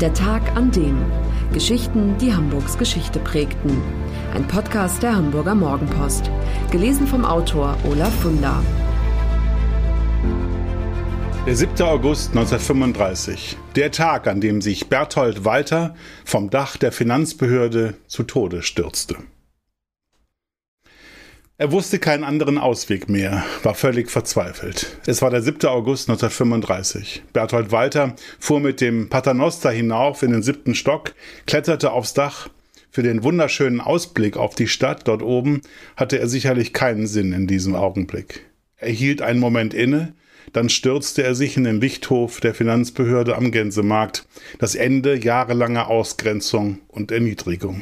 Der Tag an dem. Geschichten, die Hamburgs Geschichte prägten. Ein Podcast der Hamburger Morgenpost. Gelesen vom Autor Olaf Funder. Der 7. August 1935. Der Tag, an dem sich Berthold Walter vom Dach der Finanzbehörde zu Tode stürzte. Er wusste keinen anderen Ausweg mehr, war völlig verzweifelt. Es war der 7. August 1935. Berthold Walter fuhr mit dem Paternoster hinauf in den siebten Stock, kletterte aufs Dach. Für den wunderschönen Ausblick auf die Stadt dort oben hatte er sicherlich keinen Sinn in diesem Augenblick. Er hielt einen Moment inne, dann stürzte er sich in den Lichthof der Finanzbehörde am Gänsemarkt, das Ende jahrelanger Ausgrenzung und Erniedrigung.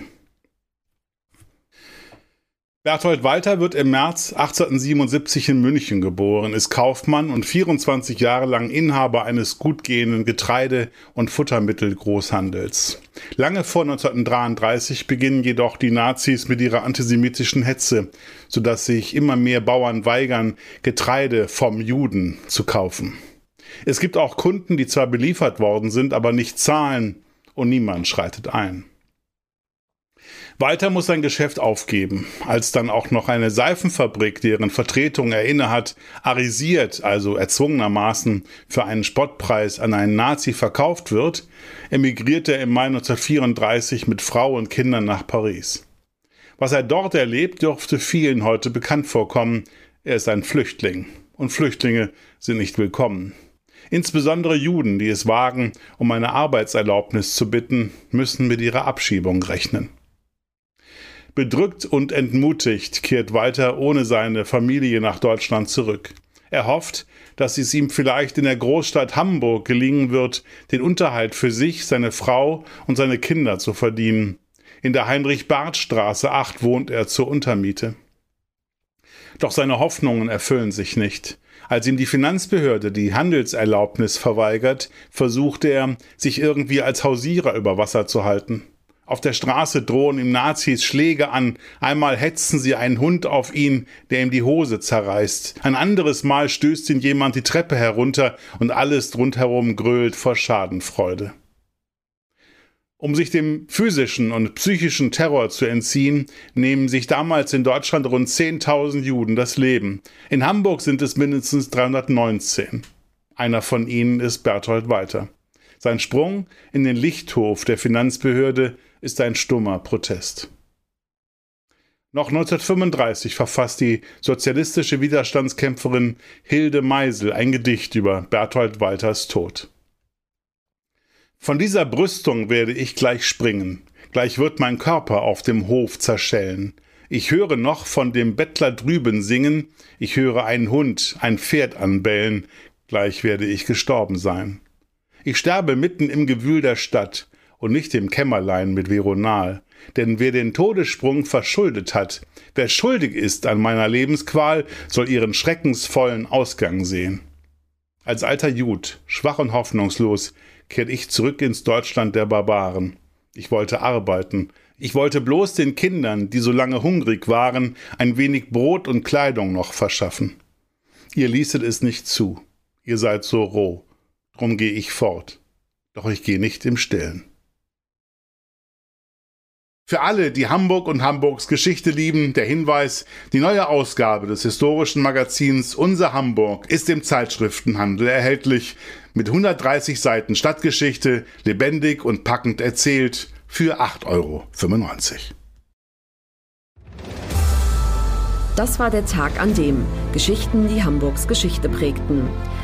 Berthold Walter wird im März 1877 in München geboren, ist Kaufmann und 24 Jahre lang Inhaber eines gutgehenden Getreide- und Futtermittelgroßhandels. Lange vor 1933 beginnen jedoch die Nazis mit ihrer antisemitischen Hetze, sodass sich immer mehr Bauern weigern, Getreide vom Juden zu kaufen. Es gibt auch Kunden, die zwar beliefert worden sind, aber nicht zahlen und niemand schreitet ein. Walter muss sein Geschäft aufgeben, als dann auch noch eine Seifenfabrik, deren Vertretung er innehat, arisiert, also erzwungenermaßen für einen Spottpreis an einen Nazi verkauft wird, emigriert er im Mai 1934 mit Frau und Kindern nach Paris. Was er dort erlebt, dürfte vielen heute bekannt vorkommen. Er ist ein Flüchtling. Und Flüchtlinge sind nicht willkommen. Insbesondere Juden, die es wagen, um eine Arbeitserlaubnis zu bitten, müssen mit ihrer Abschiebung rechnen. Bedrückt und entmutigt kehrt Walter ohne seine Familie nach Deutschland zurück. Er hofft, dass es ihm vielleicht in der Großstadt Hamburg gelingen wird, den Unterhalt für sich, seine Frau und seine Kinder zu verdienen. In der Heinrich-Barth-Straße 8 wohnt er zur Untermiete. Doch seine Hoffnungen erfüllen sich nicht. Als ihm die Finanzbehörde die Handelserlaubnis verweigert, versucht er, sich irgendwie als Hausierer über Wasser zu halten. Auf der Straße drohen ihm Nazis Schläge an. Einmal hetzen sie einen Hund auf ihn, der ihm die Hose zerreißt. Ein anderes Mal stößt ihn jemand die Treppe herunter und alles rundherum grölt vor Schadenfreude. Um sich dem physischen und psychischen Terror zu entziehen, nehmen sich damals in Deutschland rund 10.000 Juden das Leben. In Hamburg sind es mindestens 319. Einer von ihnen ist Berthold Walter. Sein Sprung in den Lichthof der Finanzbehörde ist ein stummer Protest. Noch 1935 verfasst die sozialistische Widerstandskämpferin Hilde Meisel ein Gedicht über Berthold Walters Tod. Von dieser Brüstung werde ich gleich springen, gleich wird mein Körper auf dem Hof zerschellen. Ich höre noch von dem Bettler drüben singen, ich höre einen Hund, ein Pferd anbellen, gleich werde ich gestorben sein. Ich sterbe mitten im Gewühl der Stadt, und nicht im Kämmerlein mit Veronal. Denn wer den Todessprung verschuldet hat, wer schuldig ist an meiner Lebensqual, soll ihren schreckensvollen Ausgang sehen. Als alter Jud, schwach und hoffnungslos, kehrt ich zurück ins Deutschland der Barbaren. Ich wollte arbeiten. Ich wollte bloß den Kindern, die so lange hungrig waren, ein wenig Brot und Kleidung noch verschaffen. Ihr ließet es nicht zu. Ihr seid so roh. Drum gehe ich fort. Doch ich gehe nicht im Stillen. Für alle, die Hamburg und Hamburgs Geschichte lieben, der Hinweis, die neue Ausgabe des historischen Magazins Unser Hamburg ist im Zeitschriftenhandel erhältlich mit 130 Seiten Stadtgeschichte, lebendig und packend erzählt für 8,95 Euro. Das war der Tag an dem Geschichten, die Hamburgs Geschichte prägten.